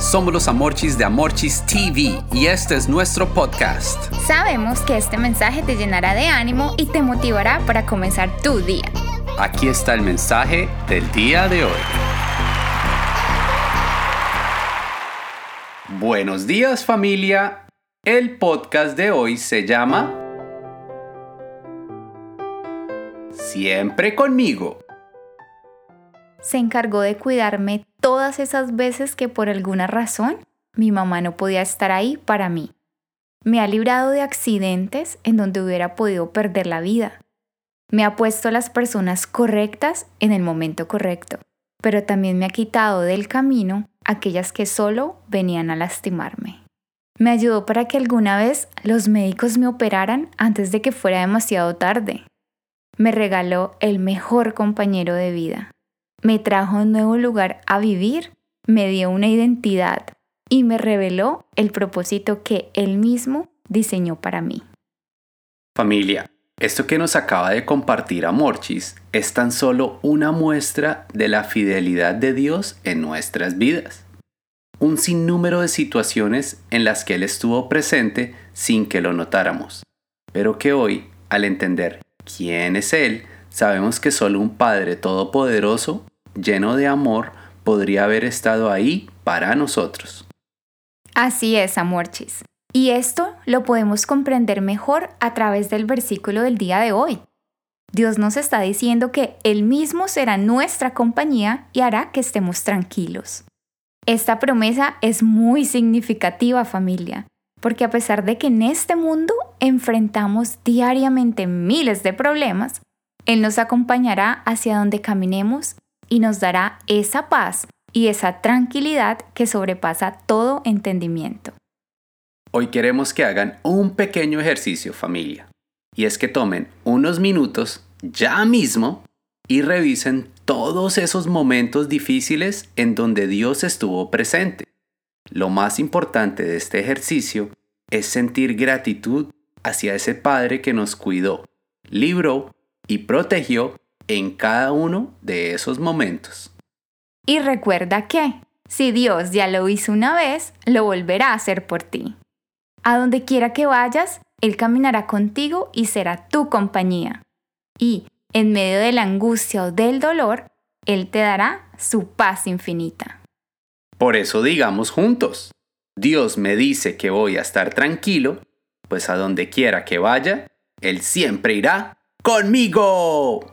Somos los Amorchis de Amorchis TV y este es nuestro podcast. Sabemos que este mensaje te llenará de ánimo y te motivará para comenzar tu día. Aquí está el mensaje del día de hoy. Buenos días familia. El podcast de hoy se llama Siempre conmigo. Se encargó de cuidarme todas esas veces que por alguna razón mi mamá no podía estar ahí para mí. Me ha librado de accidentes en donde hubiera podido perder la vida. Me ha puesto las personas correctas en el momento correcto, pero también me ha quitado del camino aquellas que solo venían a lastimarme. Me ayudó para que alguna vez los médicos me operaran antes de que fuera demasiado tarde. Me regaló el mejor compañero de vida me trajo a un nuevo lugar a vivir, me dio una identidad y me reveló el propósito que Él mismo diseñó para mí. Familia, esto que nos acaba de compartir Amorchis es tan solo una muestra de la fidelidad de Dios en nuestras vidas. Un sinnúmero de situaciones en las que Él estuvo presente sin que lo notáramos, pero que hoy, al entender quién es Él, sabemos que solo un Padre Todopoderoso lleno de amor, podría haber estado ahí para nosotros. Así es, Amorchis. Y esto lo podemos comprender mejor a través del versículo del día de hoy. Dios nos está diciendo que Él mismo será nuestra compañía y hará que estemos tranquilos. Esta promesa es muy significativa familia, porque a pesar de que en este mundo enfrentamos diariamente miles de problemas, Él nos acompañará hacia donde caminemos y nos dará esa paz y esa tranquilidad que sobrepasa todo entendimiento. Hoy queremos que hagan un pequeño ejercicio familia, y es que tomen unos minutos ya mismo y revisen todos esos momentos difíciles en donde Dios estuvo presente. Lo más importante de este ejercicio es sentir gratitud hacia ese Padre que nos cuidó, libró y protegió en cada uno de esos momentos. Y recuerda que, si Dios ya lo hizo una vez, lo volverá a hacer por ti. A donde quiera que vayas, Él caminará contigo y será tu compañía. Y, en medio de la angustia o del dolor, Él te dará su paz infinita. Por eso digamos juntos, Dios me dice que voy a estar tranquilo, pues a donde quiera que vaya, Él siempre irá conmigo.